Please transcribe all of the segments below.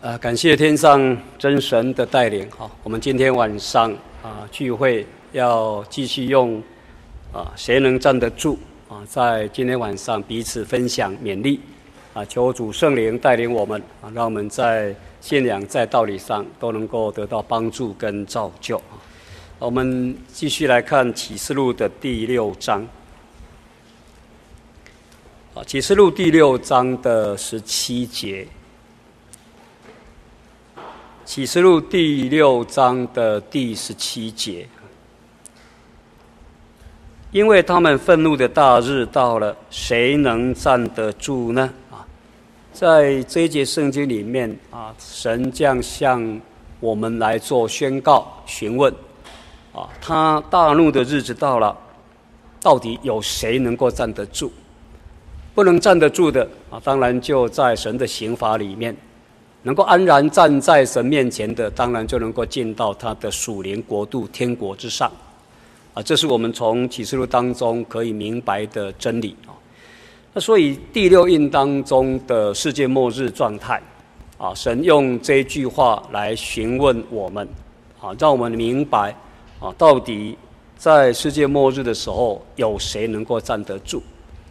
呃，感谢天上真神的带领，哈，我们今天晚上啊聚会要继续用啊谁能站得住啊，在今天晚上彼此分享勉励啊，求主圣灵带领我们啊，让我们在信仰在道理上都能够得到帮助跟造就啊。我们继续来看启示录的第六章啊，启示录第六章的十七节。启示录第六章的第十七节，因为他们愤怒的大日到了，谁能站得住呢？啊，在这一节圣经里面啊，神将向我们来做宣告、询问啊，他大怒的日子到了，到底有谁能够站得住？不能站得住的啊，当然就在神的刑罚里面。能够安然站在神面前的，当然就能够进到他的属灵国度天国之上，啊，这是我们从启示录当中可以明白的真理啊。那所以第六印当中的世界末日状态，啊，神用这句话来询问我们，啊，让我们明白，啊，到底在世界末日的时候，有谁能够站得住？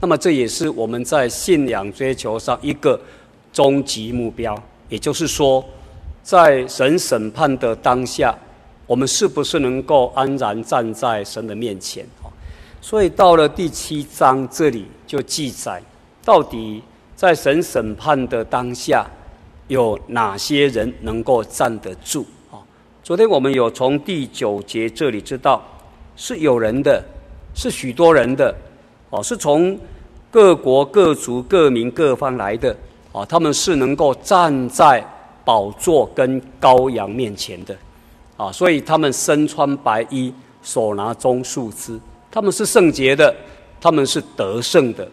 那么这也是我们在信仰追求上一个终极目标。也就是说，在神审判的当下，我们是不是能够安然站在神的面前？所以到了第七章这里就记载，到底在神审判的当下，有哪些人能够站得住？啊，昨天我们有从第九节这里知道，是有人的，是许多人的，哦，是从各国各族各民各方来的。啊，他们是能够站在宝座跟羔羊面前的，啊，所以他们身穿白衣，手拿棕树枝，他们是圣洁的，他们是得胜的，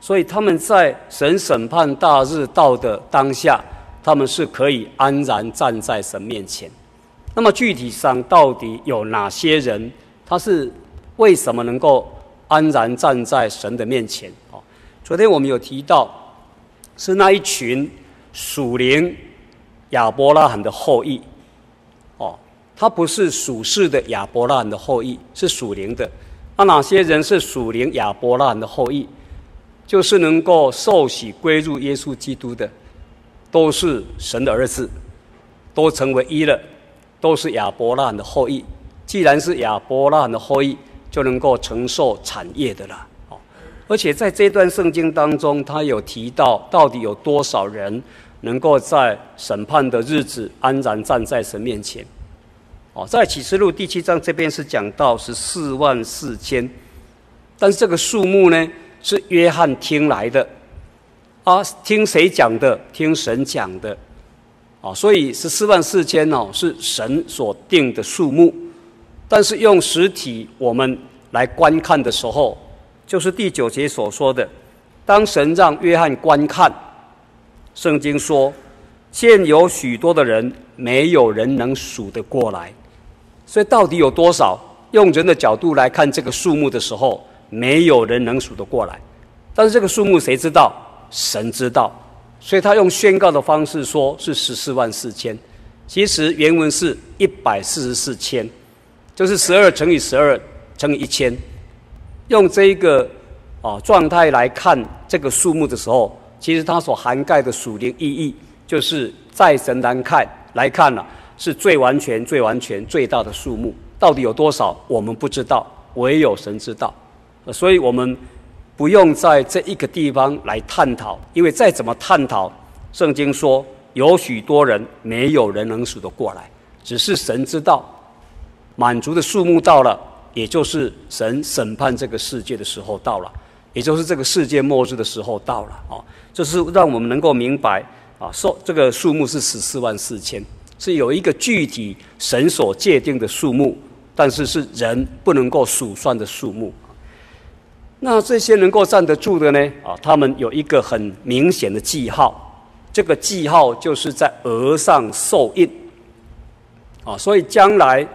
所以他们在神审判大日到的当下，他们是可以安然站在神面前。那么具体上到底有哪些人？他是为什么能够安然站在神的面前？啊，昨天我们有提到。是那一群属灵亚伯拉罕的后裔，哦，他不是属世的亚伯拉罕的后裔，是属灵的。那哪些人是属灵亚伯拉罕的后裔？就是能够受洗归入耶稣基督的，都是神的儿子，都成为一了，都是亚伯拉罕的后裔。既然是亚伯拉罕的后裔，就能够承受产业的了。而且在这段圣经当中，他有提到到底有多少人能够在审判的日子安然站在神面前？哦，在启示录第七章这边是讲到是四万四千，但是这个数目呢是约翰听来的，啊，听谁讲的？听神讲的，啊，所以十四万四千哦，是神所定的数目，但是用实体我们来观看的时候。就是第九节所说的，当神让约翰观看，圣经说，现有许多的人，没有人能数得过来。所以到底有多少？用人的角度来看这个数目的时候，没有人能数得过来。但是这个数目谁知道？神知道。所以他用宣告的方式说，是十四万四千。其实原文是一百四十四千，就是十二乘以十二乘以一千。用这一个啊状态来看这个数目的时候，其实它所涵盖的属灵意义，就是在神来看来看呢、啊，是最完全、最完全、最大的数目。到底有多少，我们不知道，唯有神知道。所以我们不用在这一个地方来探讨，因为再怎么探讨，圣经说有许多人，没有人能数得过来，只是神知道，满足的数目到了。也就是神审判这个世界的时候到了，也就是这个世界末日的时候到了啊！这是让我们能够明白啊，说这个数目是十四万四千，是有一个具体神所界定的数目，但是是人不能够数算的数目。那这些能够站得住的呢？啊，他们有一个很明显的记号，这个记号就是在额上受印啊，所以将来。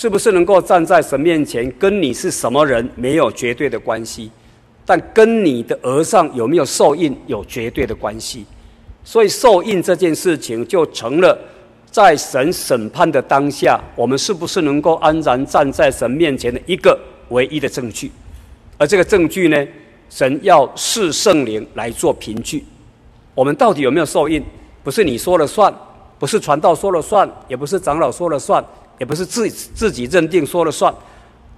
是不是能够站在神面前，跟你是什么人没有绝对的关系，但跟你的额上有没有受印有绝对的关系。所以受印这件事情就成了在神审判的当下，我们是不是能够安然站在神面前的一个唯一的证据。而这个证据呢，神要视圣灵来做凭据。我们到底有没有受印？不是你说了算，不是传道说了算，也不是长老说了算，也不是自自己认定说了算，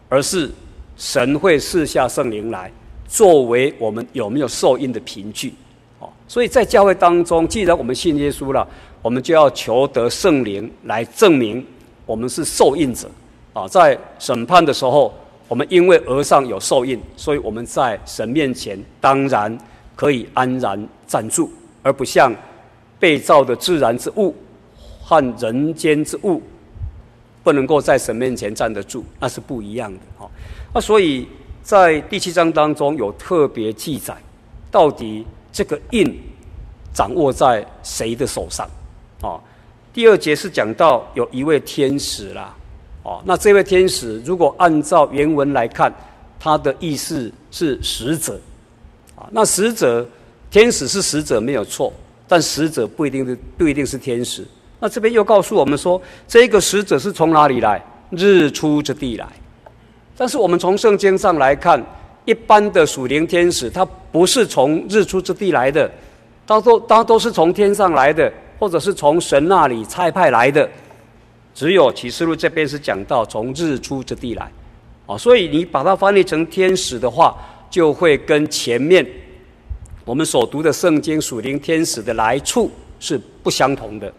而是神会赐下圣灵来，作为我们有没有受印的凭据。哦，所以在教会当中，既然我们信耶稣了，我们就要求得圣灵来证明我们是受印者。啊，在审判的时候，我们因为额上有受印，所以我们在神面前当然可以安然站住。而不像被造的自然之物和人间之物，不能够在神面前站得住，那是不一样的哈。那所以在第七章当中有特别记载，到底这个印掌握在谁的手上啊？第二节是讲到有一位天使啦，哦，那这位天使如果按照原文来看，他的意思是使者啊，那使者。天使是使者没有错，但使者不一定是不一定是天使。那这边又告诉我们说，这个使者是从哪里来？日出之地来。但是我们从圣经上来看，一般的属灵天使，他不是从日出之地来的，他都他都是从天上来的，或者是从神那里差派来的。只有启示录这边是讲到从日出之地来，啊，所以你把它翻译成天使的话，就会跟前面。我们所读的圣经属灵天使的来处是不相同的。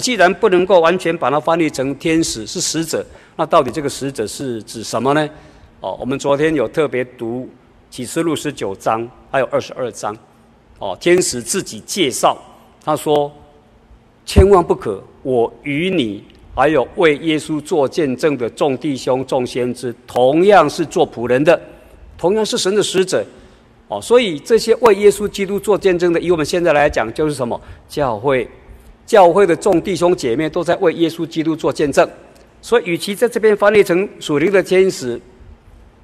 既然不能够完全把它翻译成天使是使者，那到底这个使者是指什么呢？哦，我们昨天有特别读启示录十九章，还有二十二章。哦，天使自己介绍，他说：“千万不可，我与你还有为耶稣做见证的众弟兄、众先知，同样是做仆人的，同样是神的使者。”哦，所以这些为耶稣基督做见证的，以我们现在来讲，就是什么？教会，教会的众弟兄姐妹都在为耶稣基督做见证。所以，与其在这边翻译成属灵的天使，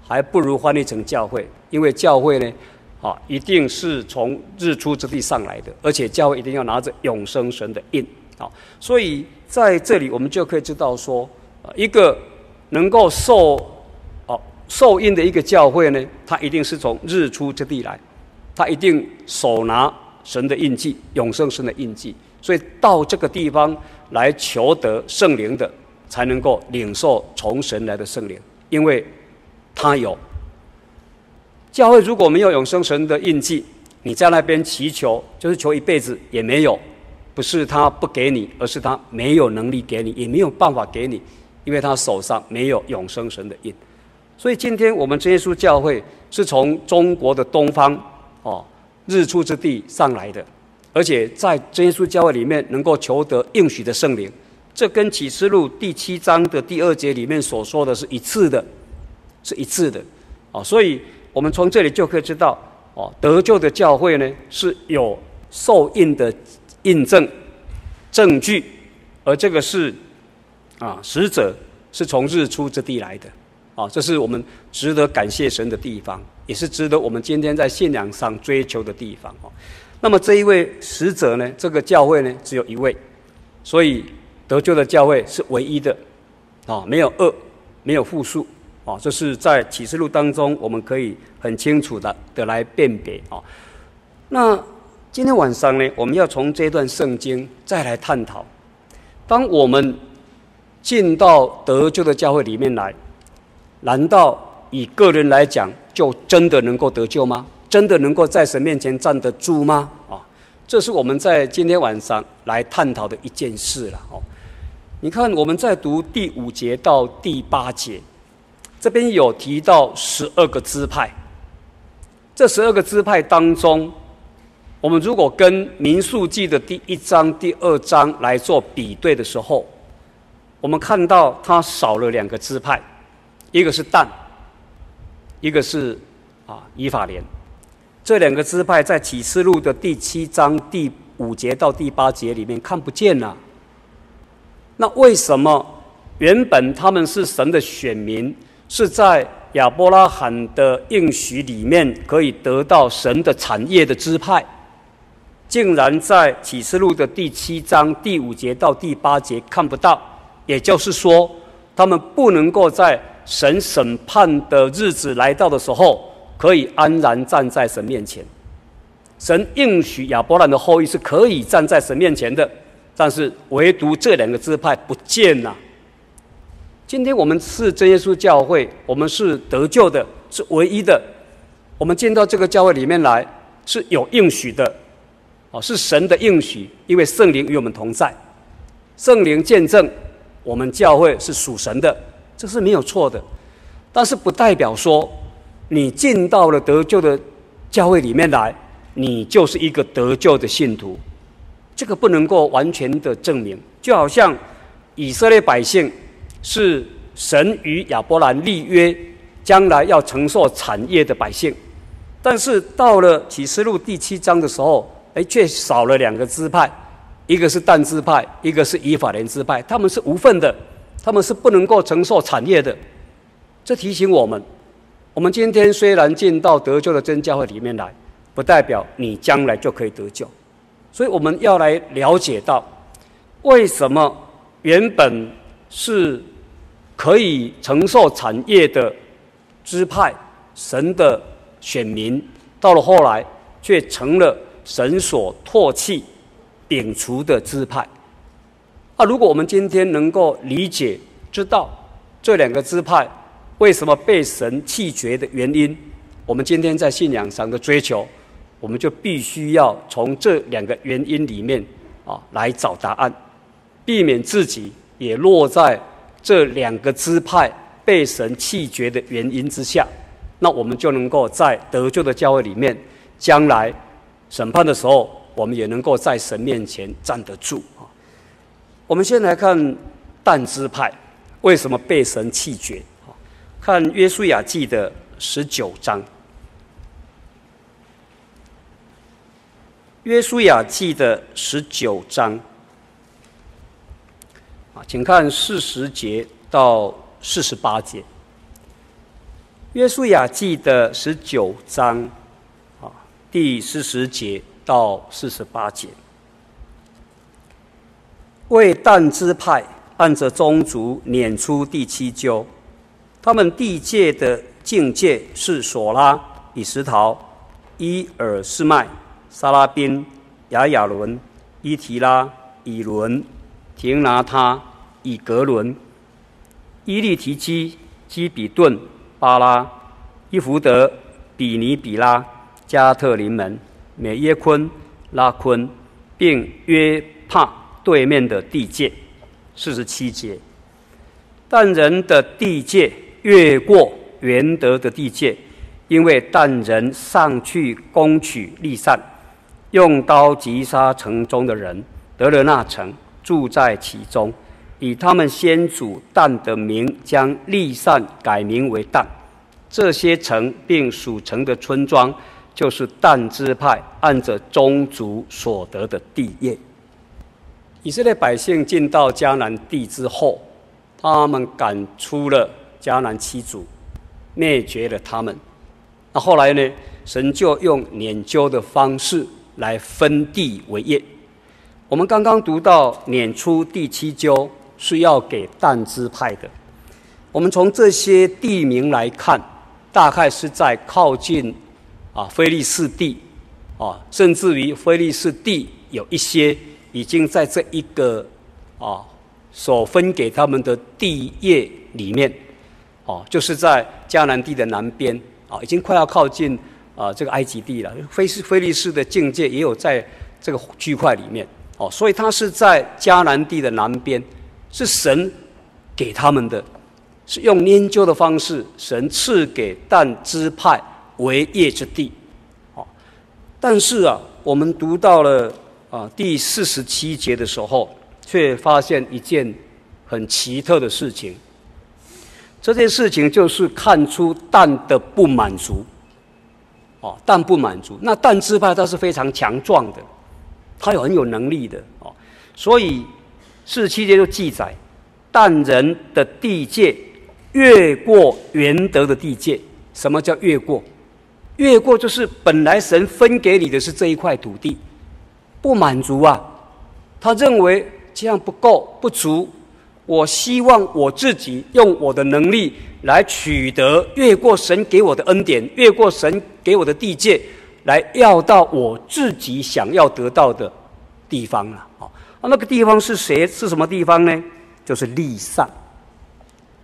还不如翻译成教会，因为教会呢，啊，一定是从日出之地上来的，而且教会一定要拿着永生神的印。啊，所以在这里我们就可以知道说，一个能够受。哦受印的一个教会呢，它一定是从日出之地来，它一定手拿神的印记，永生神的印记，所以到这个地方来求得圣灵的，才能够领受从神来的圣灵，因为他有。教会如果没有永生神的印记，你在那边祈求，就是求一辈子也没有，不是他不给你，而是他没有能力给你，也没有办法给你，因为他手上没有永生神的印。所以今天我们真耶稣教会是从中国的东方哦日出之地上来的，而且在真耶稣教会里面能够求得应许的圣灵，这跟启示录第七章的第二节里面所说的是一致的，是一致的，哦，所以我们从这里就可以知道，哦，得救的教会呢是有受印的印证证据，而这个是啊使者是从日出之地来的。啊，这是我们值得感谢神的地方，也是值得我们今天在信仰上追求的地方。哦，那么这一位使者呢，这个教会呢，只有一位，所以得救的教会是唯一的，啊，没有二，没有复数，啊，这是在启示录当中我们可以很清楚的的来辨别。啊，那今天晚上呢，我们要从这段圣经再来探讨，当我们进到得救的教会里面来。难道以个人来讲，就真的能够得救吗？真的能够在神面前站得住吗？啊，这是我们在今天晚上来探讨的一件事了。哦，你看我们在读第五节到第八节，这边有提到十二个支派。这十二个支派当中，我们如果跟民数记的第一章、第二章来做比对的时候，我们看到它少了两个支派。一个是但，一个是啊以法莲，这两个支派在启示录的第七章第五节到第八节里面看不见了。那为什么原本他们是神的选民，是在亚伯拉罕的应许里面可以得到神的产业的支派，竟然在启示录的第七章第五节到第八节看不到，也就是说，他们不能够在神审判的日子来到的时候，可以安然站在神面前。神应许亚伯兰的后裔是可以站在神面前的，但是唯独这两个支派不见了。今天我们是真耶稣教会，我们是得救的，是唯一的。我们进到这个教会里面来是有应许的，哦，是神的应许，因为圣灵与我们同在，圣灵见证我们教会是属神的，这是没有错的。但是不代表说你进到了得救的教会里面来，你就是一个得救的信徒，这个不能够完全的证明。就好像以色列百姓。是神与亚伯兰立约，将来要承受产业的百姓，但是到了启示录第七章的时候，哎，却少了两个支派，一个是但支派，一个是以法莲支派，他们是无份的，他们是不能够承受产业的。这提醒我们，我们今天虽然进到得救的真教会里面来，不代表你将来就可以得救，所以我们要来了解到，为什么原本是。可以承受产业的支派，神的选民，到了后来却成了神所唾弃、摒除的支派。啊，如果我们今天能够理解、知道这两个支派为什么被神弃绝的原因，我们今天在信仰上的追求，我们就必须要从这两个原因里面啊来找答案，避免自己也落在。这两个支派被神弃绝的原因之下，那我们就能够在得救的教会里面，将来审判的时候，我们也能够在神面前站得住啊。我们先来看但支派为什么被神弃绝？看约书亚记的十九章，约书亚记的十九章。啊，请看四十节到四十八节，《约书亚记》的十九章，啊，第四十节到四十八节，为但支派按着宗族撵出第七阄，他们地界的境界是索拉、以实陶、伊珥示麦、沙拉宾、亚雅仑、伊提拉、以伦。廷拿他、以格伦、伊利提基、基比顿、巴拉、伊福德、比尼比拉、加特林门、美耶昆、拉昆，并约帕对面的地界，四十七节。但人的地界越过原德的地界，因为但人上去攻取利善，用刀击杀城中的人，得了那城。住在其中，以他们先祖但的名，将利善改名为但。这些城并属城的村庄，就是但支派按着宗族所得的地业。以色列百姓进到迦南地之后，他们赶出了迦南七族，灭绝了他们。那后来呢？神就用撵阄的方式来分地为业。我们刚刚读到撵出第七阄是要给但支派的。我们从这些地名来看，大概是在靠近啊非利士地啊，甚至于非利士地有一些已经在这一个啊所分给他们的地业里面，哦，就是在迦南地的南边啊，已经快要靠近啊这个埃及地了。菲斯、菲利士的境界也有在这个区块里面。哦，所以他是在迦南地的南边，是神给他们的，是用拈阄的方式，神赐给但支派为业之地。哦，但是啊，我们读到了啊第四十七节的时候，却发现一件很奇特的事情。这件事情就是看出蛋的不满足。哦，蛋不满足，那蛋支派他是非常强壮的。他有很有能力的哦，所以四十七节就记载，但人的地界越过原德的地界。什么叫越过？越过就是本来神分给你的是这一块土地，不满足啊，他认为这样不够不足。我希望我自己用我的能力来取得越过神给我的恩典，越过神给我的地界，来要到我自己想要得到的地方了。啊，那个地方是谁？是什么地方呢？就是利善。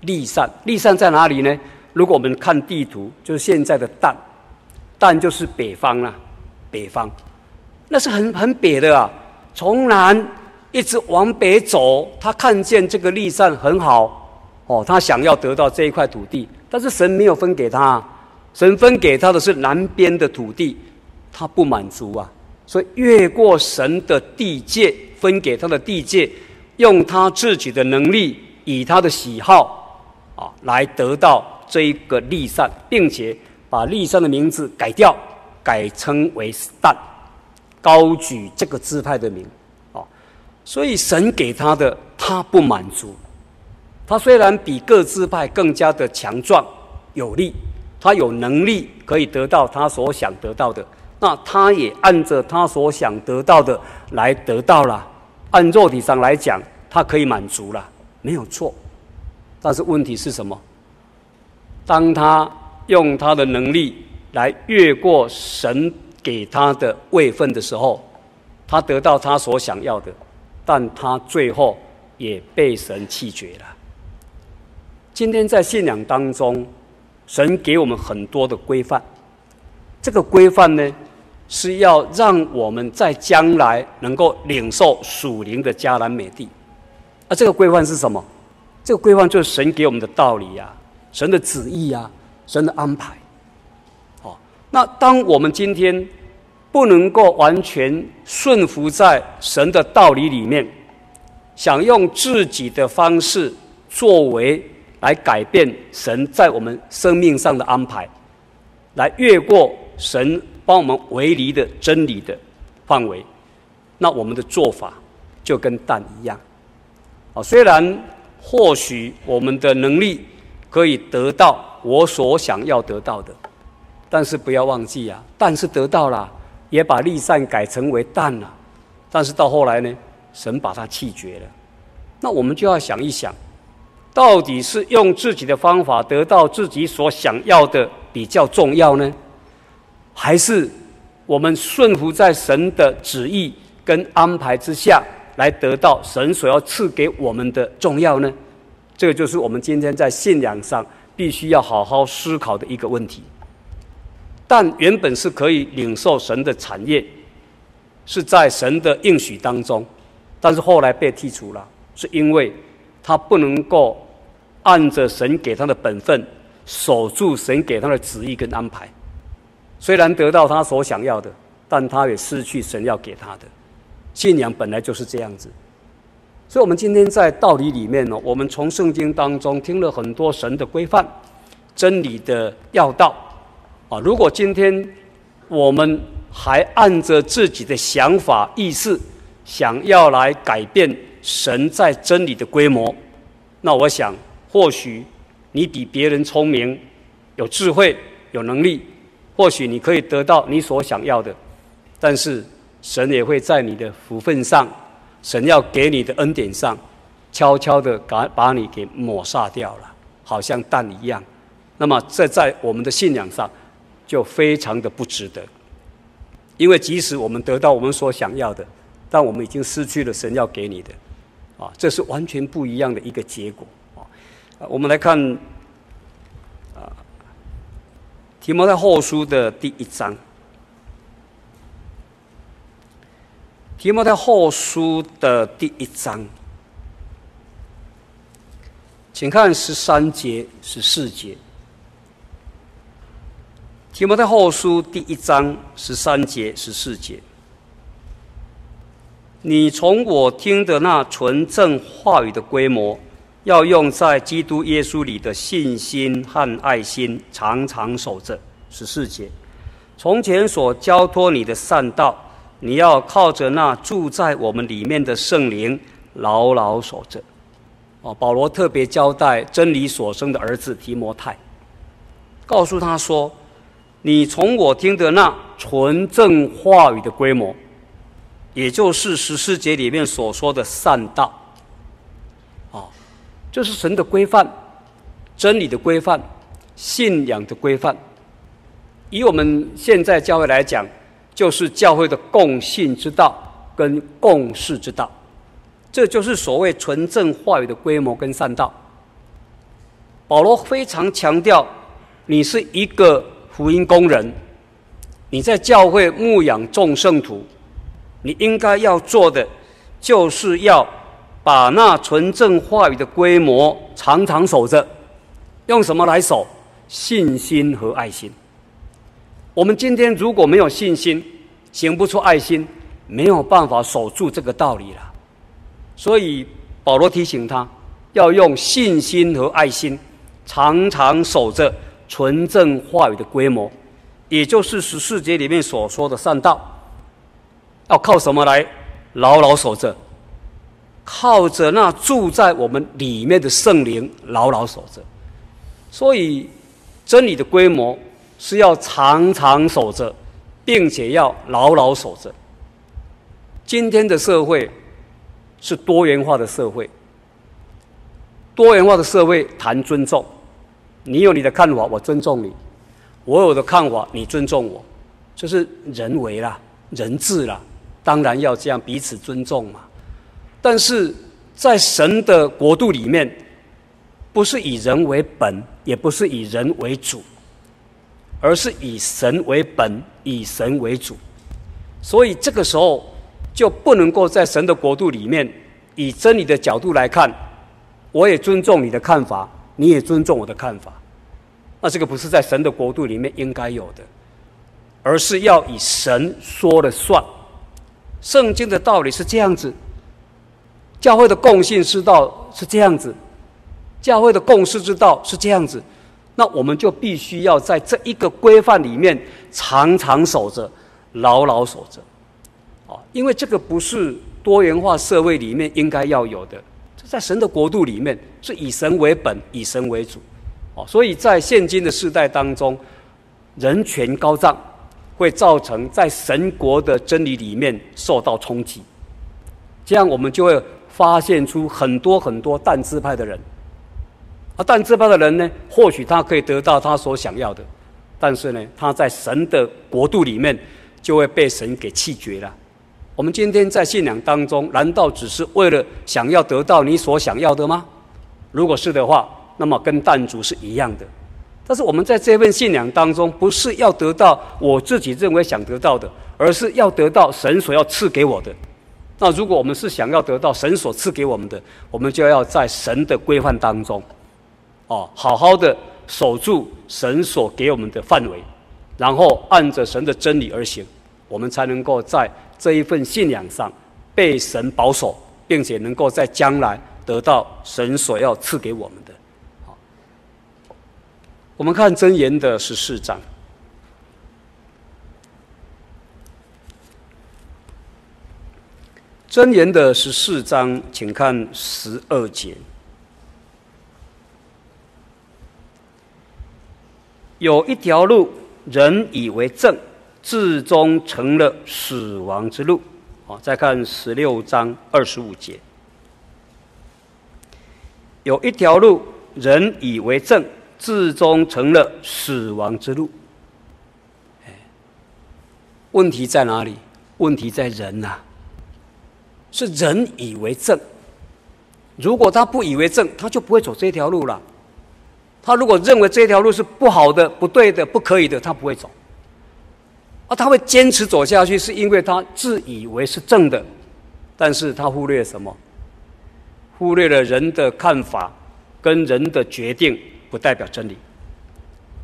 利善，利善在哪里呢？如果我们看地图，就是现在的但，但就是北方了，北方，那是很很北的啊，从南。一直往北走，他看见这个利善很好，哦，他想要得到这一块土地，但是神没有分给他，神分给他的是南边的土地，他不满足啊，所以越过神的地界，分给他的地界，用他自己的能力，以他的喜好啊，来得到这一个利善，并且把利善的名字改掉，改称为但，高举这个支派的名。所以神给他的，他不满足。他虽然比各支派更加的强壮有力，他有能力可以得到他所想得到的，那他也按着他所想得到的来得到了。按肉体上来讲，他可以满足了，没有错。但是问题是什么？当他用他的能力来越过神给他的位分的时候，他得到他所想要的。但他最后也被神弃绝了。今天在信仰当中，神给我们很多的规范，这个规范呢，是要让我们在将来能够领受属灵的迦南美地。而这个规范是什么？这个规范就是神给我们的道理呀，神的旨意呀，神的安排。哦，那当我们今天。不能够完全顺服在神的道理里面，想用自己的方式作为来改变神在我们生命上的安排，来越过神帮我们围篱的真理的范围，那我们的做法就跟蛋一样。啊，虽然或许我们的能力可以得到我所想要得到的，但是不要忘记啊，但是得到了。也把利善改成为淡了，但是到后来呢，神把他弃绝了。那我们就要想一想，到底是用自己的方法得到自己所想要的比较重要呢，还是我们顺服在神的旨意跟安排之下来得到神所要赐给我们的重要呢？这个就是我们今天在信仰上必须要好好思考的一个问题。但原本是可以领受神的产业，是在神的应许当中，但是后来被剔除了，是因为他不能够按着神给他的本分，守住神给他的旨意跟安排。虽然得到他所想要的，但他也失去神要给他的。信仰本来就是这样子，所以我们今天在道理里面呢，我们从圣经当中听了很多神的规范、真理的要道。啊，如果今天我们还按着自己的想法、意识，想要来改变神在真理的规模，那我想，或许你比别人聪明、有智慧、有能力，或许你可以得到你所想要的，但是神也会在你的福分上，神要给你的恩典上，悄悄的把把你给抹杀掉了，好像蛋一样。那么这在我们的信仰上。就非常的不值得，因为即使我们得到我们所想要的，但我们已经失去了神要给你的，啊，这是完全不一样的一个结果啊。我们来看啊，提摩太后书的第一章，提摩太后书的第一章，请看十三节、十四节。提摩太后书第一章十三节、十四节，你从我听的那纯正话语的规模，要用在基督耶稣里的信心和爱心，常常守着。十四节，从前所交托你的善道，你要靠着那住在我们里面的圣灵，牢牢守着。哦，保罗特别交代真理所生的儿子提摩太，告诉他说。你从我听的那纯正话语的规模，也就是十四节里面所说的善道。啊，这是神的规范，真理的规范，信仰的规范。以我们现在教会来讲，就是教会的共信之道跟共事之道，这就是所谓纯正话语的规模跟善道。保罗非常强调，你是一个福音工人，你在教会牧养众圣徒，你应该要做的，就是要把那纯正话语的规模常常守着。用什么来守？信心和爱心。我们今天如果没有信心，行不出爱心，没有办法守住这个道理了。所以保罗提醒他，要用信心和爱心，常常守着纯正话语的规模，也就是十四节里面所说的善道。要靠什么来牢牢守着？靠着那住在我们里面的圣灵牢牢守着。所以真理的规模。是要常常守着，并且要牢牢守着。今天的社会是多元化的社会，多元化的社会谈尊重，你有你的看法，我尊重你；我有的看法，你尊重我，这是人为啦，人治啦，当然要这样彼此尊重嘛。但是在神的国度里面，不是以人为本，也不是以人为主。而是以神为本，以神为主，所以这个时候就不能够在神的国度里面，以真理的角度来看，我也尊重你的看法，你也尊重我的看法，那这个不是在神的国度里面应该有的，而是要以神说了算。圣经的道理是这样子，教会的共信之道是这样子，教会的共事之道是这样子。那我们就必须要在这一个规范里面常常守着，牢牢守着，啊，因为这个不是多元化社会里面应该要有的，在神的国度里面是以神为本，以神为主，哦，所以在现今的世代当中，人权高涨，会造成在神国的真理里面受到冲击，这样我们就会发现出很多很多但支派的人。啊，但支派的人呢，或许他可以得到他所想要的，但是呢，他在神的国度里面就会被神给弃绝了。我们今天在信仰当中，难道只是为了想要得到你所想要的吗？如果是的话，那么跟弹珠是一样的。但是我们在这份信仰当中，不是要得到我自己认为想得到的，而是要得到神所要赐给我的。那如果我们是想要得到神所赐给我们的，我们就要在神的规范当中。哦，好好的守住神所给我们的范围，然后按着神的真理而行，我们才能够在这一份信仰上被神保守，并且能够在将来得到神所要赐给我们的。好，我们看箴言的十四章，箴言的十四章，请看十二节。有一条路，人以为正，至终成了死亡之路。好，再看十六章二十五节。有一条路，人以为正，至终成了死亡之路。问题在哪里？问题在人呐、是人以为正。如果他不以为正，他就不会走这条路了。他如果认为这条路是不好的、不对的、不可以的，他不会走。而他会坚持走下去，是因为他自以为是正的，但是他忽略什么？忽略了人的看法跟人的决定不代表真理，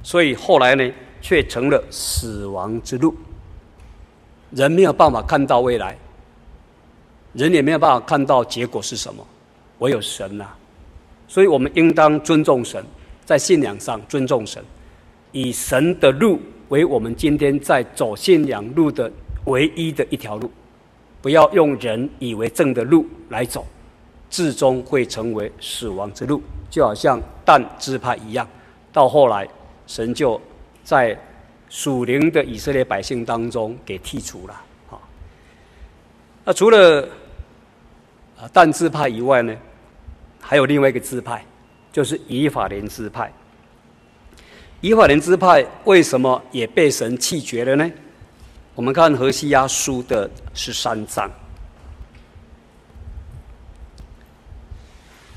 所以后来呢，却成了死亡之路。人没有办法看到未来，人也没有办法看到结果是什么，唯有神呐、所以我们应当尊重神。在信仰上尊重神，以神的路为我们今天在走信仰路的唯一的一条路，不要用人以为正的路来走，至终会成为死亡之路。就好像但支派一样，到后来神就在属灵的以色列百姓当中给剔除了。那除了啊但支派以外呢，还有另外一个支派，就是以法莲支派。以法莲支派为什么也被神弃绝了呢？我们看何西阿书的十三章。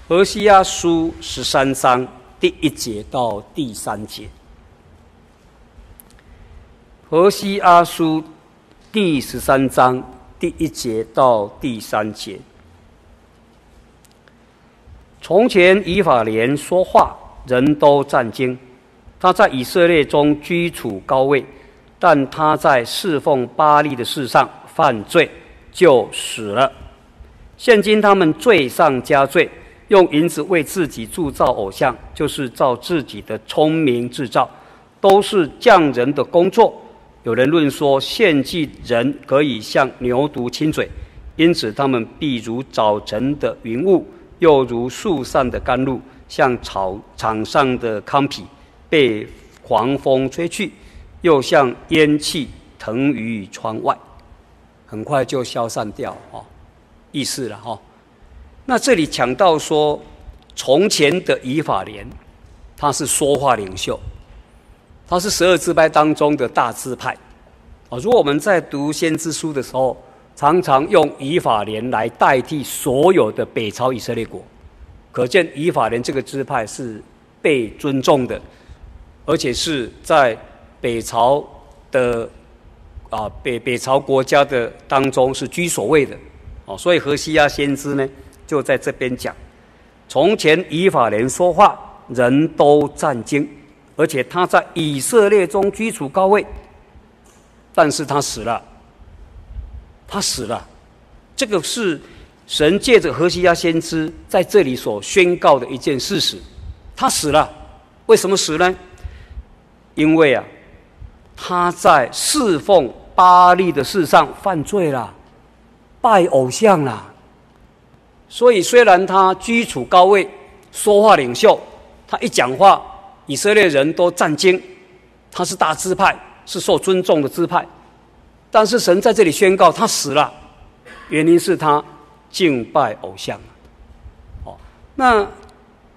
何西阿书十三章第一节到第三节。何西阿书第十三章第一节到第三节。从前以法莲说话，人都战惊。他在以色列中居处高位，但他在侍奉巴力的事上犯罪，就死了。现今他们罪上加罪，用银子为自己铸造偶像，就是照自己的聪明制造，都是匠人的工作。有人论说，献祭人可以像牛犊亲嘴，因此他们必如早晨的云雾，又如树上的甘露，像草场上的糠秕。被狂风吹去，又像烟气腾于窗外，很快就消散掉哦，意思了哈。那这里讲到说，从前的以法莲，他是说话领袖，他是十二支派当中的大支派。啊，如果我们在读先知书的时候，常常用以法莲来代替所有的北朝以色列国，可见以法莲这个支派是被尊重的。而且是在北朝的啊北北朝国家的当中是居首位的，哦，所以何西阿先知呢就在这边讲：从前以法莲说话，人都战惊，而且他在以色列中居处高位，但是他死了，他死了，这个是神借着何西阿先知在这里所宣告的一件事实，他死了，为什么死呢？因为啊，他在侍奉巴力的事上犯罪了，拜偶像了。所以虽然他居处高位，说话领袖，他一讲话，以色列人都战惊。他是大支派，是受尊重的支派，但是神在这里宣告他死了，原因是他敬拜偶像。哦，那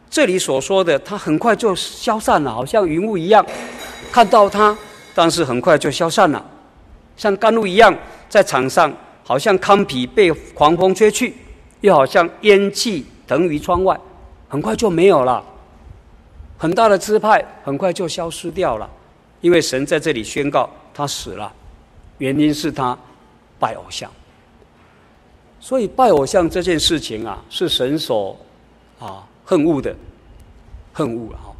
这里所说的，他很快就消散了，好像云雾一样。看到他，但是很快就消散了，像甘露一样在场上，好像糠皮被狂风吹去，又好像烟气腾于窗外，很快就没有了。很大的支派很快就消失掉了，因为神在这里宣告他死了，原因是他拜偶像。所以拜偶像这件事情啊，是神所啊恨恶的，恨恶啊。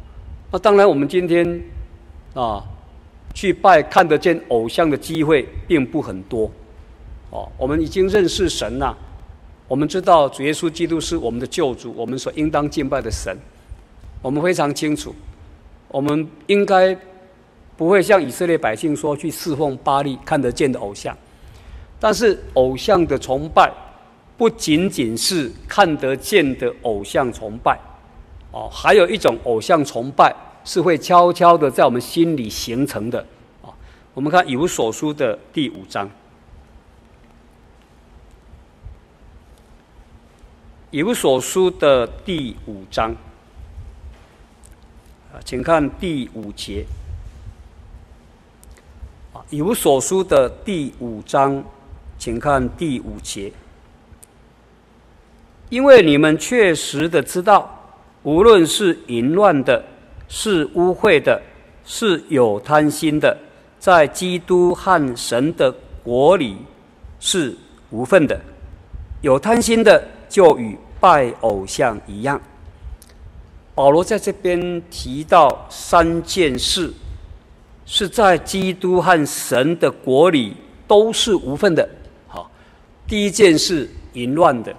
那当然，我们今天。啊，去拜看得见偶像的机会并不很多，哦，我们已经认识神了，我们知道主耶稣基督是我们的救主，我们所应当敬拜的神，我们非常清楚，我们应该不会像以色列百姓说去侍奉巴力看得见的偶像，但是偶像的崇拜不仅仅是看得见的偶像崇拜，哦，还有一种偶像崇拜。是会悄悄的在我们心里形成的啊！我们看以弗所书的第五章，以弗所书的第五章啊，请看第五节啊，以弗所书的第五章，请看第五节，因为你们确实的知道，无论是淫乱的。是污秽的，是有贪心的，在基督和神的国里是无份的。有贪心的，就与拜偶像一样。保罗在这边提到三件事，是在基督和神的国里都是无份的。好，第一件事，淫乱的，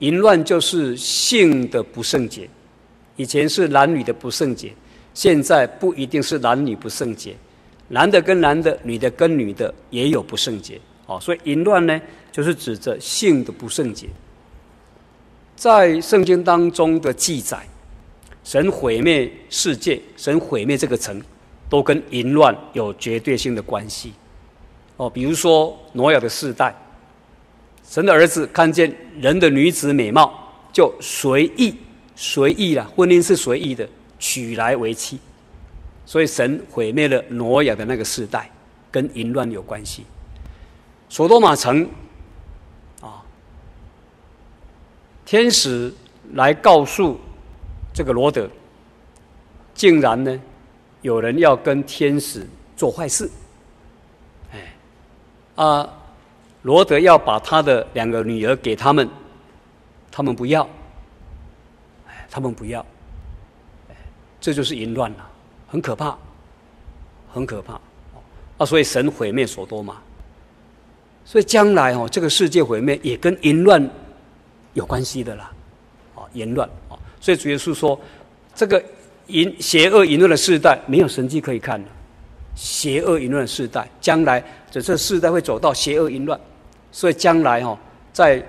淫乱就是性的不圣洁。以前是男女的不圣洁，现在不一定是男女不圣洁，男的跟男的，女的跟女的也有不圣洁。哦，所以淫乱呢，就是指着性的不圣洁。在圣经当中的记载，神毁灭世界，神毁灭这个城，都跟淫乱有绝对性的关系。哦，比如说挪亚的世代，神的儿子看见人的女子美貌，就随意随意了，婚姻是随意的，娶来为妻。所以神毁灭了挪亚的那个世代，跟淫乱有关系。所多玛城啊，天使来告诉这个罗德，竟然呢，有人要跟天使做坏事。哎，啊，罗德要把他的两个女儿给他们，他们不要。他们不要。这就是淫乱了。很可怕，很可怕，啊！所以神毁灭所多嘛，所以将来哦，这个世界毁灭也跟淫乱有关系的啦，啊，淫乱啊！所以主耶稣说，这个淫邪恶淫乱的世代没有神迹可以看了，邪恶淫乱的世代，将来这这世代会走到邪恶淫乱，所以将来哦，在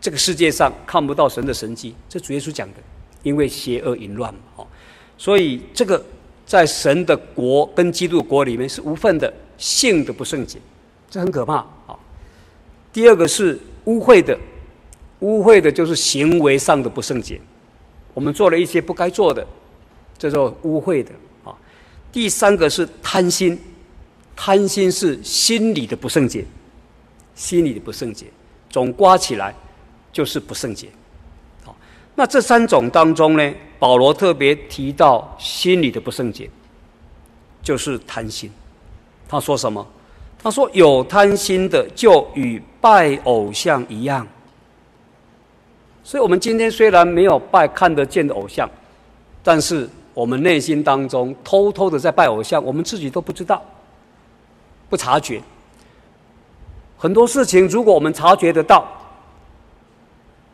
这个世界上看不到神的神迹，这主耶稣讲的，因为邪恶淫乱嘛，哦，所以这个。在神的国跟基督国里面是无份的，性的不圣洁，这很可怕啊。第二个是污秽的，污秽的就是行为上的不圣洁，我们做了一些不该做的，这叫污秽的啊。第三个是贪心，贪心是心理的不圣洁，心理的不圣洁，总刮起来就是不圣洁。那这三种当中呢？保罗特别提到心里的不圣洁，就是贪心。他说什么？他说有贪心的，就与拜偶像一样。所以，我们今天虽然没有拜看得见的偶像，但是我们内心当中偷偷的在拜偶像，我们自己都不知道，不察觉。很多事情，如果我们察觉得到，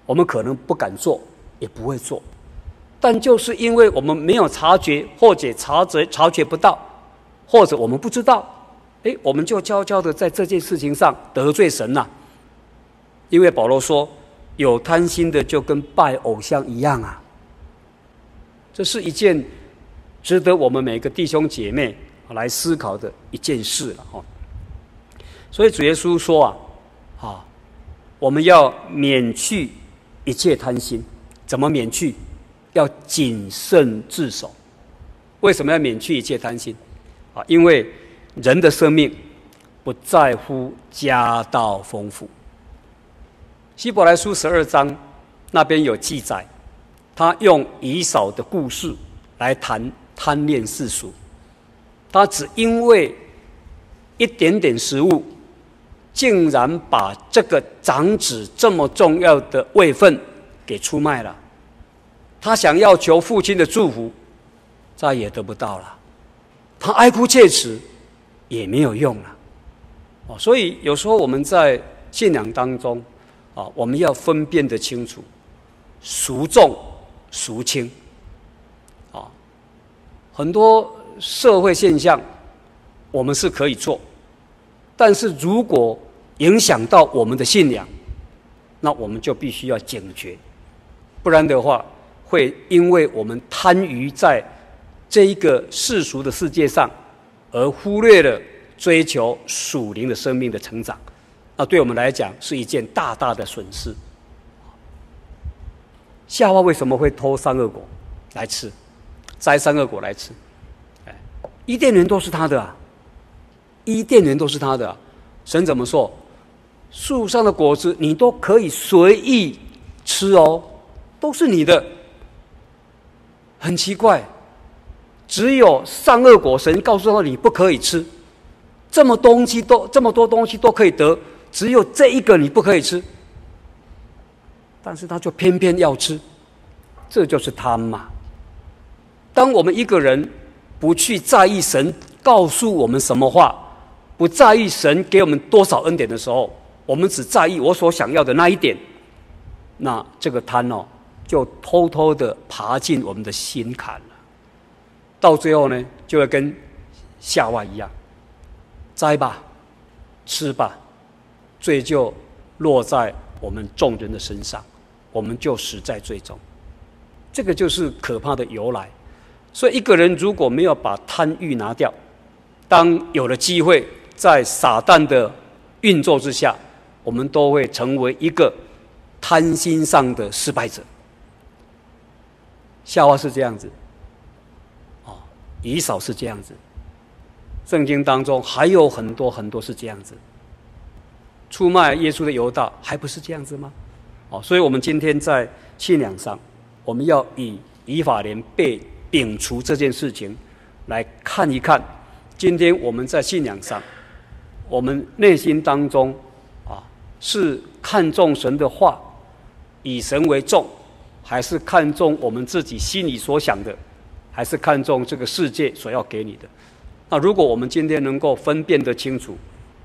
我们可能不敢做，也不会做。但就是因为我们没有察觉，或者察觉察觉不到，或者我们不知道，哎，我们就悄悄的在这件事情上得罪神呐。因为保罗说，有贪心的就跟拜偶像一样啊。这是一件值得我们每个弟兄姐妹来思考的一件事了哈。所以主耶稣说啊，啊，我们要免去一切贪心，怎么免去？要谨慎自守，为什么要免去一切贪心？啊，因为人的生命不在乎家道丰富。希伯来书十二章那边有记载，他用以扫的故事来谈贪恋世俗。他只因为一点点食物，竟然把这个长子这么重要的位分给出卖了。他想要求父亲的祝福，再也得不到了。他哀哭切齿，也没有用了。哦，所以有时候我们在信仰当中，啊，我们要分辨得清楚，孰重孰轻。啊，很多社会现象，我们是可以做，但是如果影响到我们的信仰，那我们就必须要警觉，不然的话。会因为我们贪于在这一个世俗的世界上，而忽略了追求属灵的生命的成长，那对我们来讲是一件大大的损失。夏娃为什么会偷三恶果来吃，摘三恶果来吃？哎，伊甸园都是他的啊，伊甸园都是他的。神怎么说？树上的果子你都可以随意吃哦，都是你的。很奇怪，只有善恶果，神告诉他你不可以吃，这么东西都这么多东西都可以得，只有这一个你不可以吃，但是他就偏偏要吃，这就是贪嘛。当我们一个人不去在意神告诉我们什么话，不在意神给我们多少恩典的时候，我们只在意我所想要的那一点，那这个贪哦。就偷偷的爬进我们的心坎了，到最后呢，就会跟夏娃一样，摘吧，吃吧，罪就落在我们众人的身上，我们就死在罪中。这个就是可怕的由来。所以一个人如果没有把贪欲拿掉，当有了机会在撒旦的运作之下，我们都会成为一个贪心上的失败者。夏娃是这样子，哦，以扫是这样子。圣经当中还有很多很多是这样子。出卖耶稣的犹大还不是这样子吗？哦，所以我们今天在信仰上，我们要以以法莲被摒除这件事情来看一看。今天我们在信仰上，我们内心当中啊，是看重神的话，以神为重，还是看重我们自己心里所想的，还是看重这个世界所要给你的？那如果我们今天能够分辨得清楚，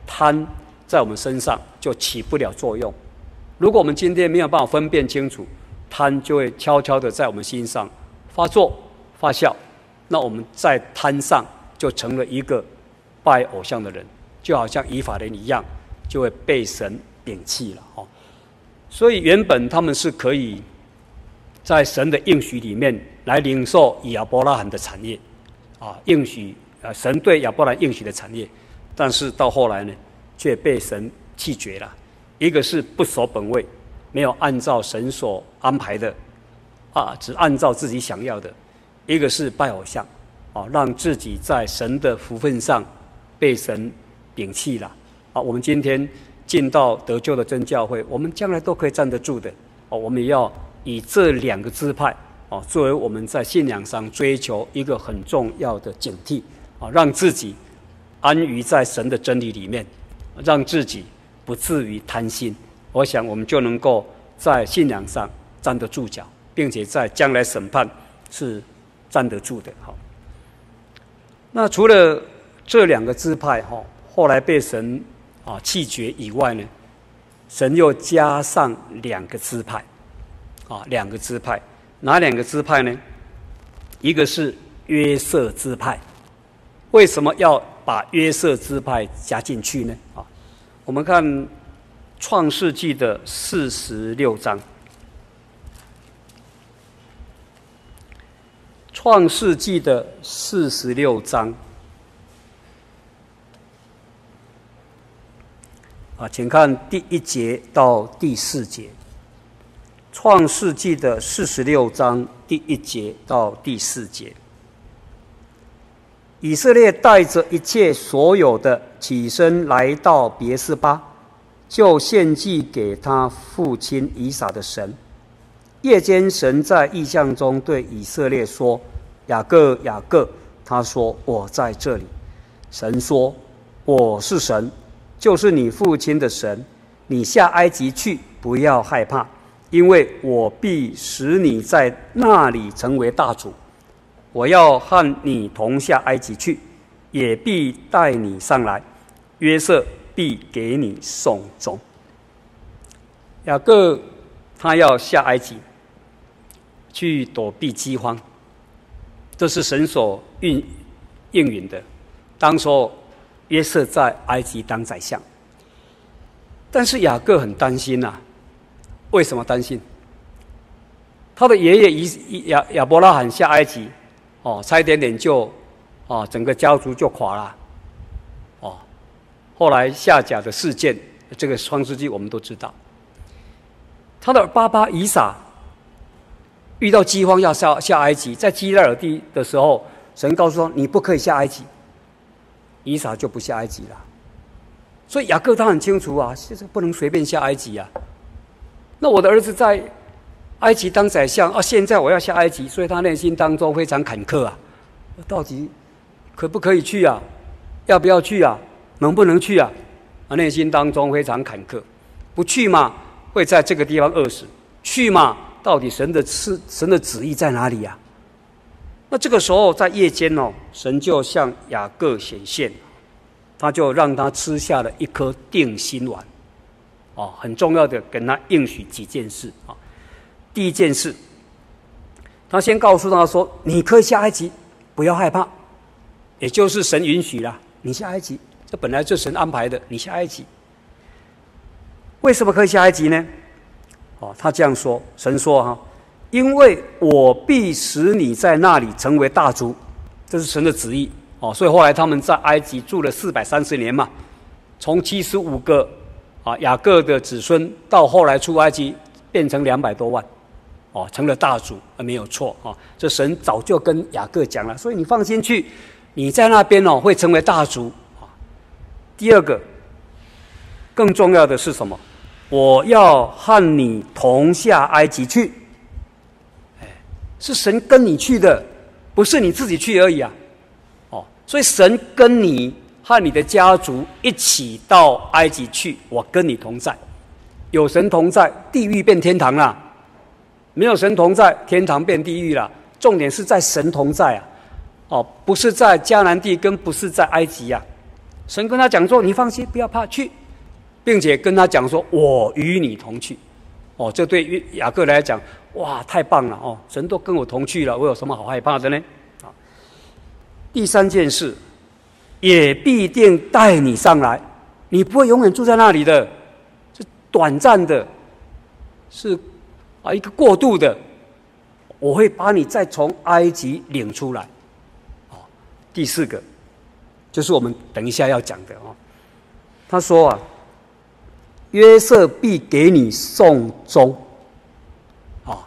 贪。在我们身上就起不了作用。如果我们今天没有办法分辨清楚，贪就会悄悄的在我们心上发作、发酵。那我们在贪上就成了一个拜偶像的人，就好像以法莲一样，就会被神摒弃了。哦，所以原本他们是可以在神的应许里面来领受亚伯拉罕的产业，啊，应许啊，神对亚伯拉罕应许的产业，但是到后来呢？却被神弃绝了，一个是不守本位，没有按照神所安排的，啊，只按照自己想要的；一个是拜偶像，啊，让自己在神的福分上被神摒弃了。啊，我们今天进到得救的真教会，我们将来都可以站得住的。哦，我们也要以这两个支派，哦，作为我们在信仰上追求一个很重要的警惕，啊，让自己安于在神的真理里面。让自己不至于贪心，我想我们就能够在信仰上站得住脚，并且在将来审判是站得住的。好，那除了这两个支派哈，后来被神啊弃绝以外呢，神又加上两个支派，啊，两个支派，哪两个支派呢？一个是约瑟支派，为什么要？把约瑟支派加进去呢？啊，我们看《创世纪》的四十六章，《创世纪》的四十六章，啊，请看第一节到第四节，《创世纪》的四十六章第一节到第四节。以色列带着一切所有的起身来到别是巴，就献祭给他父亲以撒的神。夜间，神在异象中对以色列说：“雅各，雅各。”他说：“我在这里。”神说：“我是神，就是你父亲的神。你下埃及去，不要害怕，因为我必使你在那里成为大主。”我要和你同下埃及去，也必带你上来。约瑟必给你送终。雅各他要下埃及去躲避饥荒，这是神所应应允的。当初约瑟在埃及当宰相，但是雅各很担心呐、为什么担心？他的爷爷以亚亚伯拉罕下埃及。哦，差一点点就，哦，整个家族就垮了，哦，后来夏甲的事件，这个创世纪我们都知道。他的爸爸以撒遇到饥荒要下下埃及，在基拉尔地的时候，神告诉说你不可以下埃及，以撒就不下埃及了。所以雅各他很清楚啊，现在不能随便下埃及啊。那我的儿子在。埃及当宰相啊！现在我要下埃及，所以他内心当中非常坎坷啊。到底可不可以去啊？要不要去啊？能不能去啊？啊，内心当中非常坎坷。不去嘛，会在这个地方饿死；去嘛，到底神的旨神的旨意在哪里呀？那这个时候在夜间哦，神就向雅各显现，他就让他吃下了一颗定心丸，哦，很重要的跟他应许几件事啊。第一件事，他先告诉他说：“你可以下埃及，不要害怕，也就是神允许了你下埃及，这本来就是神安排的，你下埃及。为什么可以下埃及呢？哦，他这样说，神说哈，因为我必使你在那里成为大族，这是神的旨意哦。所以后来他们在埃及住了四百三十年嘛，从七十五个啊，雅各的子孙到后来出埃及变成两百多万，哦，成了大族，没有错啊。这神早就跟雅各讲了，所以你放心去，你在那边哦会成为大族啊。第二个，更重要的是什么？我要和你同下埃及去，哎，是神跟你去的，不是你自己去而已啊。哦，所以神跟你。和你的家族一起到埃及去，我跟你同在。有神同在，地狱变天堂了；没有神同在，天堂变地狱了。重点是在神同在啊！哦，不是在迦南地，跟不是在埃及呀、神跟他讲说：“你放心，不要怕，去，并且跟他讲说：我与你同去。”哦，这对于雅各来讲，哇，太棒了哦！神都跟我同去了，我有什么好害怕的呢？啊，第三件事。也必定带你上来，你不会永远住在那里的，是短暂的，是啊一个过渡的。我会把你再从埃及领出来。哦，第四个，就是我们等一下要讲的哦。他说啊，约瑟必给你送终。啊，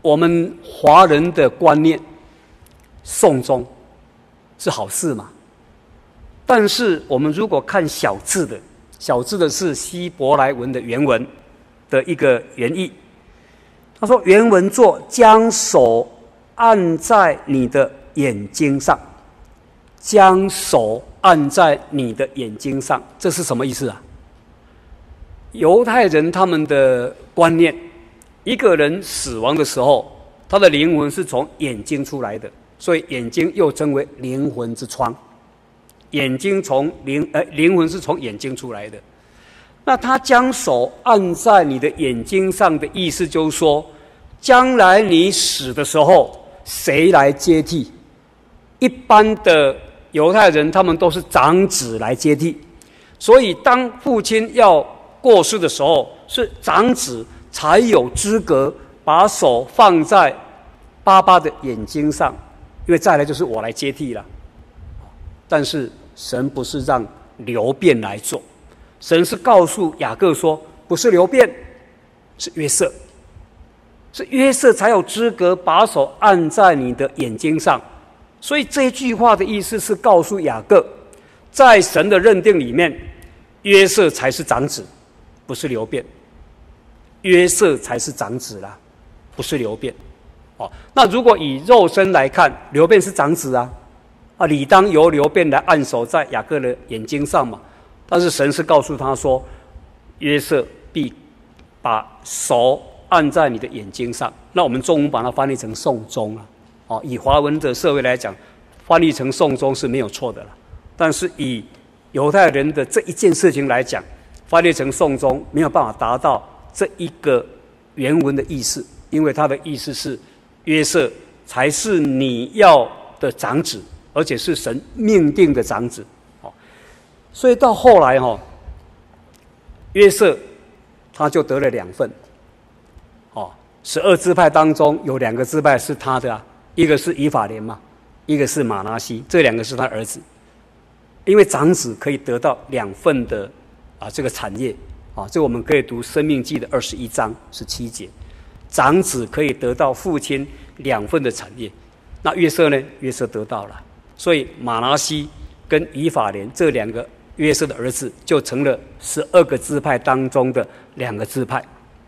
我们华人的观念，送终是好事嘛？但是我们如果看小字的，小字的是希伯来文的原文的一个原意。他说原文作“将手按在你的眼睛上”，将手按在你的眼睛上，这是什么意思啊？犹太人他们的观念，一个人死亡的时候，他的灵魂是从眼睛出来的，所以眼睛又称为灵魂之窗。眼睛从灵，呃，灵魂是从眼睛出来的。那他将手按在你的眼睛上的意思，就是说，将来你死的时候，谁来接替？一般的犹太人，他们都是长子来接替。所以，当父亲要过世的时候，是长子才有资格把手放在爸爸的眼睛上，因为再来就是我来接替了。但是。神不是让流便来做，神是告诉雅各说，不是流便，是约瑟，是约瑟才有资格把手按在你的眼睛上。所以这句话的意思是告诉雅各，在神的认定里面，约瑟才是长子，不是流便。约瑟才是长子啦，不是流便。哦，那如果以肉身来看，流便是长子啊。啊，理当由流便来按手在雅各的眼睛上嘛。但是神是告诉他说，约瑟必把手按在你的眼睛上。那我们中文把它翻译成送终了。哦，以华文的社会来讲，翻译成送终是没有错的了。但是以犹太人的这一件事情来讲，翻译成送终没有办法达到这一个原文的意思，因为它的意思是约瑟才是你要的长子。而且是神命定的长子，哦，所以到后来哈，约瑟他就得了两份，哦，十二支派当中有两个支派是他的啊，一个是以法莲嘛，一个是玛拉西，这两个是他儿子，因为长子可以得到两份的啊这个产业，啊，这我们可以读《生命记》的二十一章十七节，长子可以得到父亲两份的产业，那约瑟呢？约瑟得到了。所以马拿西跟以法莲这两个约瑟的儿子，就成了十二个支派当中的两个支派，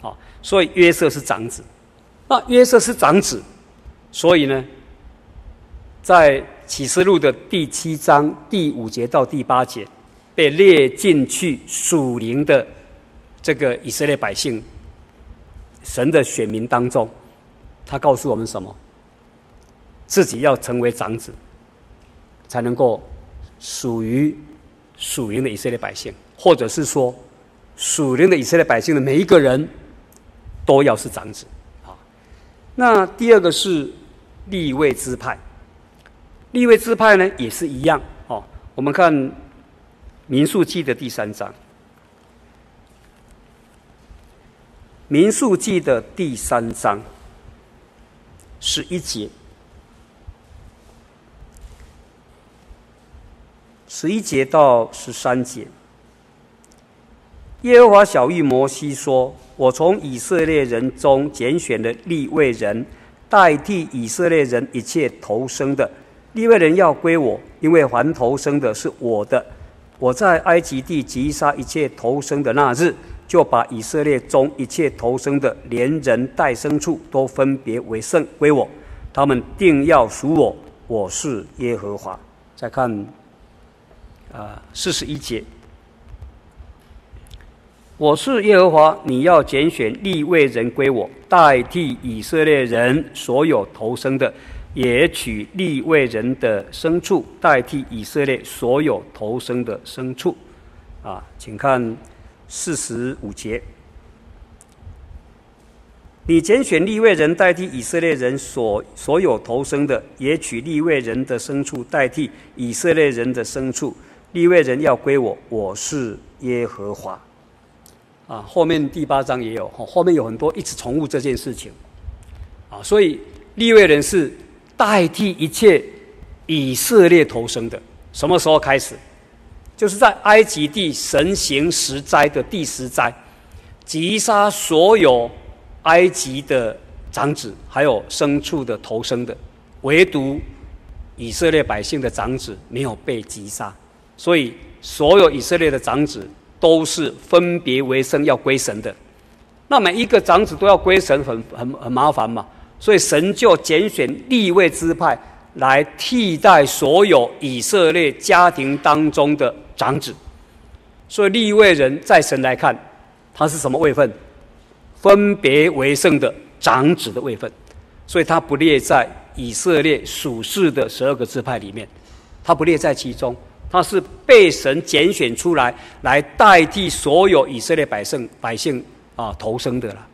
啊，所以约瑟是长子。那约瑟是长子，所以呢，在启示录的第七章第五节到第八节，被列进去属灵的这个以色列百姓，神的选民当中，他告诉我们什么？自己要成为长子。才能够属于属灵的以色列百姓，或者是说属灵的以色列百姓的每一个人都要是长子啊。那第二个是立位支派，立位支派呢也是一样哦。我们看民数记的第三章，民数记的第三章十一节。十一节到十三节，耶和华晓諭摩西说：“我从以色列人中拣选了立位人，代替以色列人一切投生的。立位人要归我，因为凡投生的是我的。我在埃及地击杀一切投生的那日，就把以色列中一切投生的，连人带牲畜，都分别为圣归我。他们定要属我，我是耶和华。”再看啊，四十一节。我是耶和华，你要拣选利未人归我，代替以色列人所有投生的，也取利未人的牲畜代替以色列所有投生的牲畜。啊，请看四十五节。你拣选利未人代替以色列人所所有投生的，也取利未人的牲畜代替以色列人的牲畜。利未人要归我，我是耶和华。啊，后面第八章也有，后面有很多一直重复这件事情，啊，所以利未人是代替一切以色列头生的。什么时候开始？就是在埃及地神行十灾的第十灾，击杀所有埃及的长子，还有牲畜的头生的，唯独以色列百姓的长子没有被击杀，所以所有以色列的长子。都是分别为圣要归神的，那每一个长子都要归神很，很很麻烦嘛，所以神就拣选利未支派来替代所有以色列家庭当中的长子，所以利未人在神来看，他是什么位分？分别为圣的长子的位分，所以他不列在以色列属世的十二个支派里面，他不列在其中。他是被神拣选出来，来代替所有以色列百姓百姓啊投生的了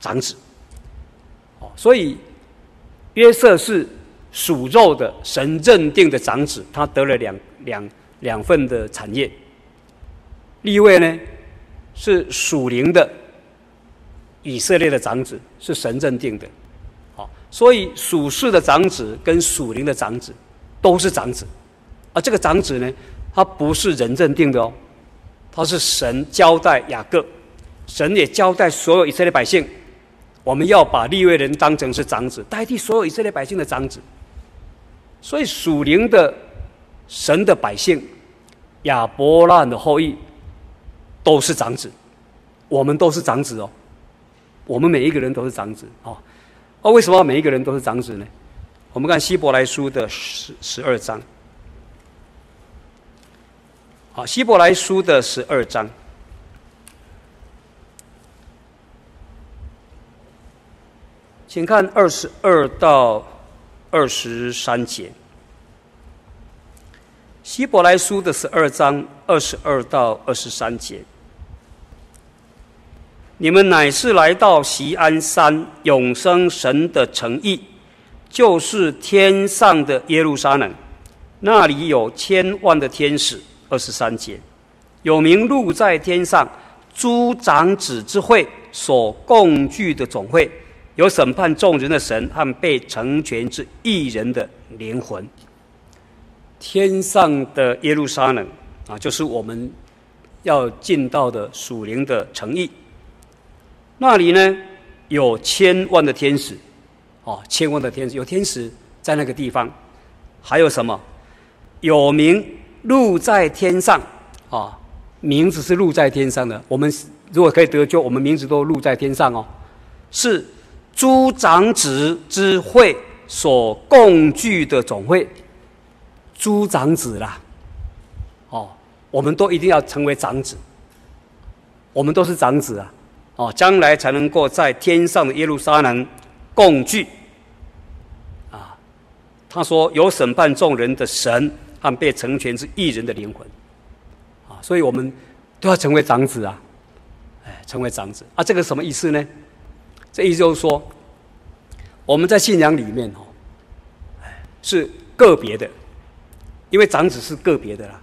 长子。哦，所以约瑟是属肉的神认定的长子，他得了两两两份的产业。利未呢是属灵的以色列的长子，是神认定的。好，所以属世的长子跟属灵的长子都是长子。而这个长子呢，他不是人认定的哦，他是神交代雅各，神也交代所有以色列百姓，我们要把利未人当成是长子，代替所有以色列百姓的长子。所以属灵的神的百姓，亚伯拉罕的后裔，都是长子，我们都是长子哦，我们每一个人都是长子哦。哦，为什么每一个人都是长子呢？我们看希伯来书的十十二章。好，希伯来书的十二章，请看二十二到二十三节。希伯来书的十二章二十二到二十三节，你们乃是来到锡安山永生神的诚意，就是天上的耶路撒冷，那里有千万的天使。二十三节，有名录在天上诸长子之会所共聚的总会，有审判众人的神和被成全之义人的灵魂。天上的耶路撒冷啊，就是我们要进到的属灵的城邑。那里呢，有千万的天使，哦，千万的天使，有天使在那个地方。还有什么？有名。录在天上，啊，名字是路在天上的。我们如果可以得救，我们名字都路在天上哦。是诸长子之会所共聚的总会，诸长子啦，哦，我们都一定要成为长子。我们都是长子啊，哦，将来才能够在天上的耶路撒冷共聚。啊，他说有审判众人的神。但被成全之义人的灵魂，啊，所以我们都要成为长子啊，哎，成为长子啊，这个什么意思呢？这意思就是说，我们在信仰里面哦，哎，是个别的，因为长子是个别的啦，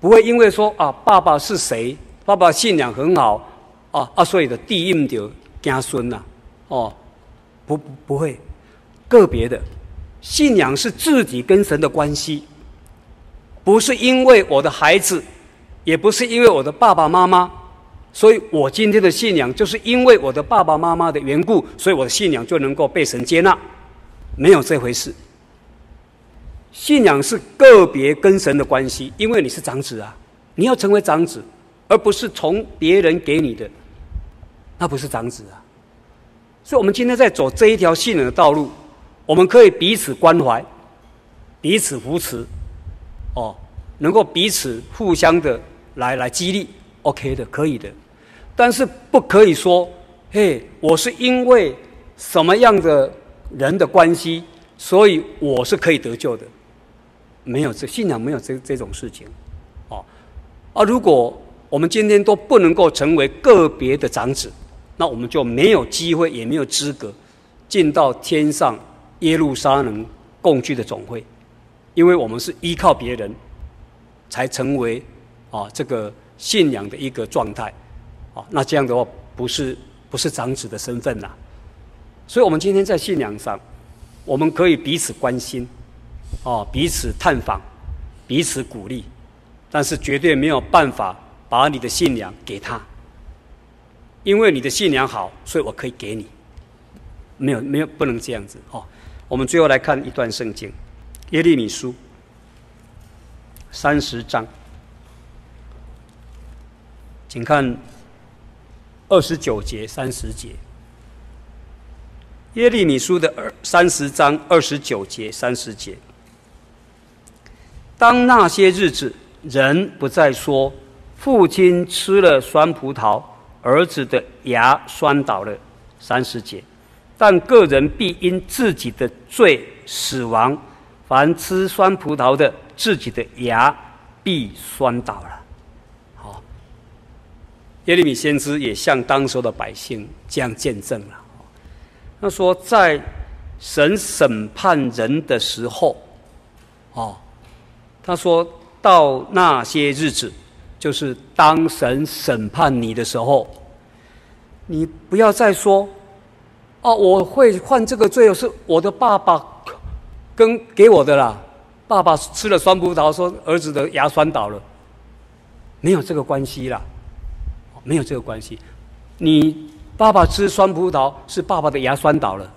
不会因为说啊，爸爸是谁，爸爸信仰很好啊啊，所以的弟应就家孙呐，哦，不不不会，个别的信仰是自己跟神的关系。不是因为我的孩子也不是因为我的爸爸妈妈，所以我今天的信仰就是因为我的爸爸妈妈的缘故，所以我的信仰就能够被神接纳，没有这回事。信仰是个别跟神的关系，因为你是长子啊，你要成为长子，而不是从别人给你的，那不是长子啊。所以，我们今天在走这一条信仰的道路，我们可以彼此关怀，彼此扶持，哦，能够彼此互相的来来激励，OK 的，可以的。但是不可以说，嘿，我是因为什么样的人的关系，所以我是可以得救的。没有这信仰，没有这这种事情，哦，啊，如果我们今天都不能够成为个别的长子。那我们就没有机会，也没有资格进到天上耶路撒冷共聚的总会，因为我们是依靠别人才成为啊这个信仰的一个状态啊。那这样的话，不是不是长子的身份呐。所以，我们今天在信仰上，我们可以彼此关心，啊，彼此探访，彼此鼓励，但是绝对没有办法把你的信仰给他。因为你的信仰好，所以我可以给你。没有，没有，不能这样子哦。我们最后来看一段圣经，《耶利米书》三十章，请看二十九节、三十节。《耶利米书》的二三十章二十九节、三十节。当那些日子，人不再说父亲吃了酸葡萄。儿子的牙酸倒了，三十节，但个人必因自己的罪死亡。凡吃酸葡萄的，自己的牙必酸倒了。好，耶利米先知也向当时的百姓这样见证了。他说，在神审判人的时候，哦，他说到那些日子。就是当神审判你的时候，你不要再说，哦，我会犯这个罪，是我的爸爸跟给我的啦。爸爸吃了酸葡萄，说儿子的牙酸倒了，没有这个关系啦，没有这个关系。你爸爸吃酸葡萄，是爸爸的牙酸倒了，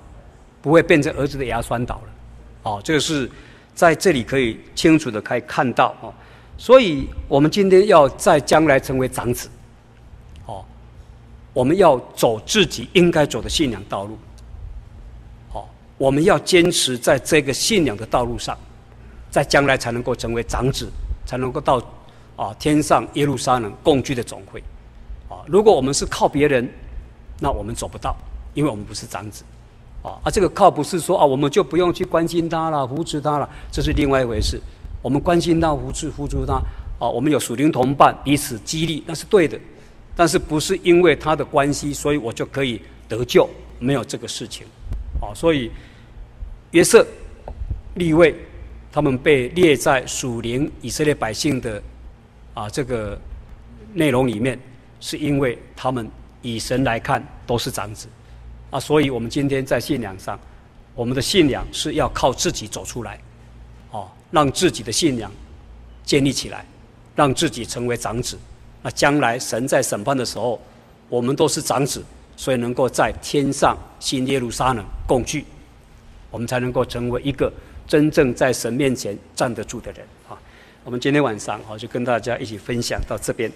不会变成儿子的牙酸倒了。哦，这个是在这里可以清楚的可以看到哦。所以，我们今天要在将来成为长子，哦，我们要走自己应该走的信仰道路，我们要坚持在这个信仰的道路上，在将来才能够成为长子，才能够到啊天上耶路撒冷共聚的总会，啊，如果我们是靠别人，那我们走不到，因为我们不是长子，啊，啊，这个靠不是说啊，我们就不用去关心他了，扶持他了，这是另外一回事。我们关心他，扶持扶助他，啊，我们有属灵同伴，彼此激励，那是对的。但是不是因为他的关系，所以我就可以得救？没有这个事情，啊，所以约瑟、立位，他们被列在属灵以色列百姓的啊这个内容里面，是因为他们以神来看都是长子，啊，所以我们今天在信仰上，我们的信仰是要靠自己走出来。啊让自己的信仰建立起来，让自己成为长子。那将来神在审判的时候，我们都是长子，所以能够在天上新耶路撒冷共聚，我们才能够成为一个真正在神面前站得住的人啊！我们今天晚上好，就跟大家一起分享到这边。